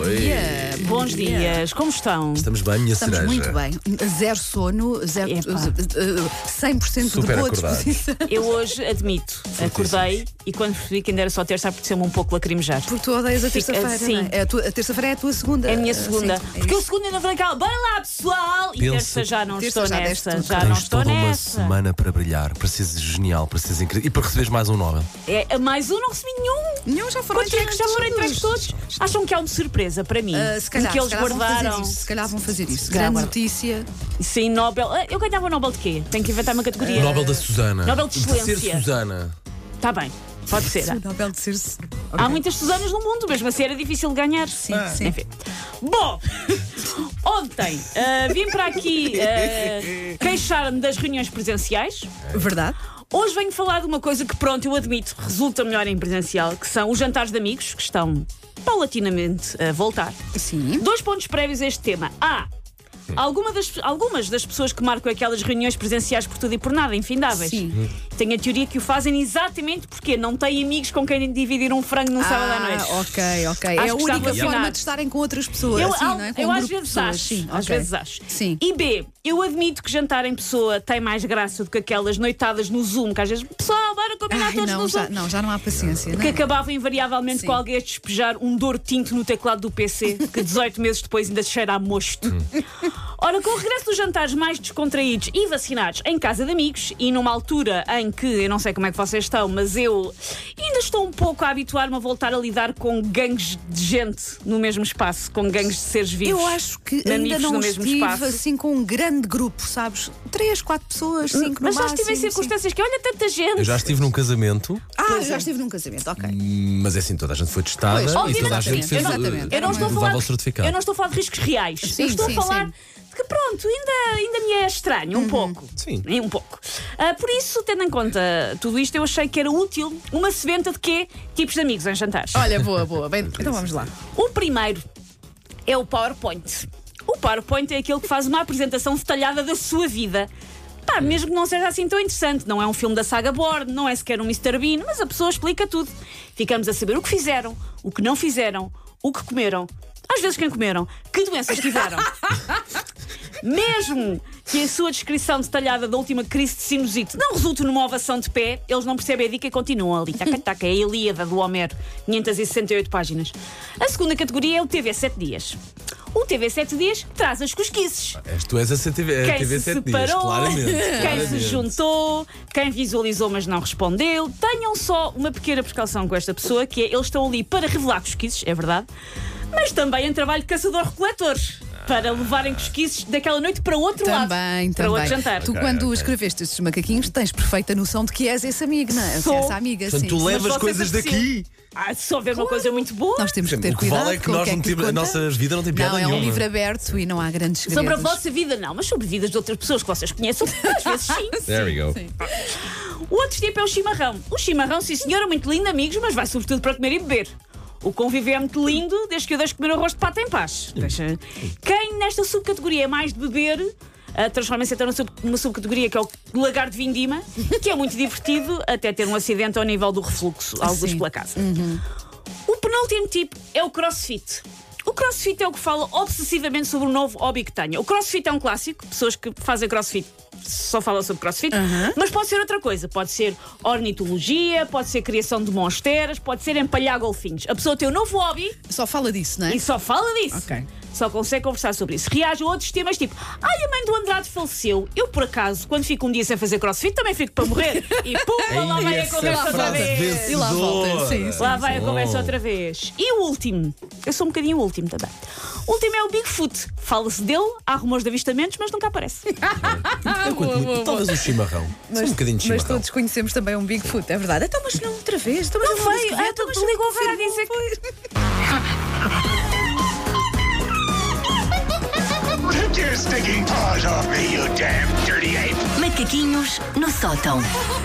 Oi. Bons dias, como estão? Estamos bem, minha Estamos cereja. muito bem. Zero sono, zero, Epá. uh, 100% de Super boa acordados. disposição. Eu hoje admito, acordei e quando percebi que ainda era só terça, apeteceu-me um pouco lacrimejar. Porque tu odeias a Fica- terça-feira. sim. não é? É a, tua- a terça-feira é a tua segunda. É a minha segunda. sim, é Porque o isso. segundo ainda foi aquela, bora lá pessoal! E Pensa- terça já não Terça estou já nessa, tudo. já não Tens estou toda uma nessa. semana para brilhar, para seres genial, para seres incrível e para receberes mais um Nobel. É, mais um não recebi nenhum. Nenhum já foram Quantos é que já foram entregues todos? Acham que há uma surpresa para mim? Uh, se calhar, que eles se calhar vão guardaram. fazer isso. Se calhar vão fazer isso. Grande guardam. notícia. Sim, Nobel. Ah, Eu ganhava o Nobel de quê? Tenho que inventar uma categoria. O Nobel da Susana. Nobel de Ser Excelência. Susana. Está bem, pode ser. O Nobel de ser-se. Há muitas Susanas no mundo, mesmo assim era difícil de ganhar. Sim, sim. Enfim. Bom, ontem ah, vim para aqui ah, queixar-me das reuniões presenciais. Verdade? Hoje venho falar de uma coisa que, pronto, eu admito, resulta melhor em presencial, que são os jantares de amigos, que estão paulatinamente a voltar. Sim. Dois pontos prévios a este tema. A. Alguma das- algumas das pessoas que marcam aquelas reuniões presenciais por tudo e por nada, infindáveis, Sim. Têm a teoria que o fazem exatamente porque não têm amigos com quem dividir um frango num sábado à noite. Ah, ok, ok. Acho é a única forma de estarem com outras pessoas. Eu, assim, não é? Com eu um às vezes pessoas. acho. Sim, Às ok. vezes acho. Sim. E B, eu admito que jantar em pessoa tem mais graça do que aquelas noitadas no Zoom, que às vezes, pessoal, bora combinar Ai, todos não, no Zoom. já, não, já não há paciência. não Que é? acabavam invariavelmente Sim. com alguém a despejar um dor tinto no teclado do PC, que 18 meses depois ainda cheira a mosto. Ora, com o regresso dos jantares mais descontraídos e vacinados em casa de amigos, e numa altura em que eu não sei como é que vocês estão, mas eu ainda estou um pouco a habituar-me a voltar a lidar com gangues de gente no mesmo espaço, com gangues de seres vivos. Eu acho que ainda não no mesmo estive espaço. assim com um grande grupo, sabes? Três, quatro pessoas, cinco Mas no já estive em máximo, sim. circunstâncias que, olha, tanta gente. Eu já estive num casamento, Ah, eu já estive num casamento, ok. mas é assim, toda a gente foi testada Pois, e toda a gente fez exatamente. uh, Eu não, estou a falar, o certificado. eu não estou a falar de riscos reais. Sim, eu estou sim, a falar que, pronto, ainda, ainda me é estranho, um pouco. Sim. Um pouco. Ah, por isso, tendo em conta tudo isto, eu achei que era útil uma seventa de quê? Tipos de amigos em jantares. Olha, boa, boa. Bem, então vamos lá. O primeiro é o PowerPoint. O PowerPoint é aquele que faz uma apresentação detalhada da sua vida. Pá, mesmo que não seja assim tão interessante, não é um filme da saga Bourne, não é sequer um Mr. Bean, mas a pessoa explica tudo. Ficamos a saber o que fizeram, o que não fizeram, o que comeram, às vezes quem comeram, que doenças tiveram. Mesmo que a sua descrição detalhada da última crise de sinusite não resulte numa ovação de pé, eles não percebem a dica e continuam ali. Taca, taca, é a Ilíada do Homero, 568 páginas. A segunda categoria é o TV 7 Dias. O TV 7 Dias traz as cosquices. És- Tu és a CTV, a Quem TV se 7 dias, separou, claramente. quem se claramente. juntou, quem visualizou mas não respondeu. Tenham só uma pequena precaução com esta pessoa, que é eles estão ali para revelar cosquices, é verdade, mas também em trabalho de caçador-recoletores. Para levarem cosquices daquela noite para outro lado. Também, Para também. outro jantar. Tu, Ok, quando ok. escreveste estes macaquinhos, tens perfeita noção de que és esse amigo, não é? Sou. Essa amiga, Portanto, sim. tu levas vocês coisas daqui. Ah, se houver uma coisa muito boa. Nós temos que ter o que cuidado. vale é que com o nós é não que temos, a contamos. nossa vida não tem piada Não, é um nenhuma. livro aberto e não há grandes segredos. Sobre a vossa vida, não, mas sobre vidas de outras pessoas que vocês conheçam, às vezes sim. There we go. O outro tipo é o chimarrão. O chimarrão, sim senhora, muito lindo, amigos, mas vai sobretudo para comer e beber. O convívio é muito lindo, desde que eu deixo comer arroz de pato em paz. Deixa- Quem nesta subcategoria é mais de beber, ah, transforma-se então numa sub- numa subcategoria que é o lagar de vindima, que é muito divertido, até ter um acidente ao nível do refluxo, alguns Sim. pela casa. O penúltimo tipo é o crossfit. O crossfit é o que fala obsessivamente sobre o novo hobby que tenho. O crossfit é um clássico, pessoas que fazem crossfit só falam sobre crossfit, mas pode ser outra coisa. Pode ser ornitologia, pode ser criação de monsteras, pode ser empalhar golfinhos. A pessoa tem um novo hobby Só fala disso, não é? e só fala disso. Ok. Só consegue conversar sobre isso. Reage a outros temas tipo: Ai, a mãe do Andrade faleceu. Eu, por acaso, quando fico um dia sem fazer crossfit, também fico para morrer. E pum, lá vai a conversa outra vez. E lá volta, sim, sim. Lá vai a conversa outra vez. E o último, eu sou um bocadinho o último também. O último é o Bigfoot. Fala-se dele, há rumores de avistamentos, mas nunca aparece. Eu curto muito. Talvez um chimarrão. Só um bocadinho de mas chimarrão. todos conhecemos também um Bigfoot, é verdade. Então, mas não outra vez. Então, mas Não que ah, então, tu mas ligou a dizer que- foi. Take your stinking paws off me, you damn dirty ape! Macaquinhos no sótão.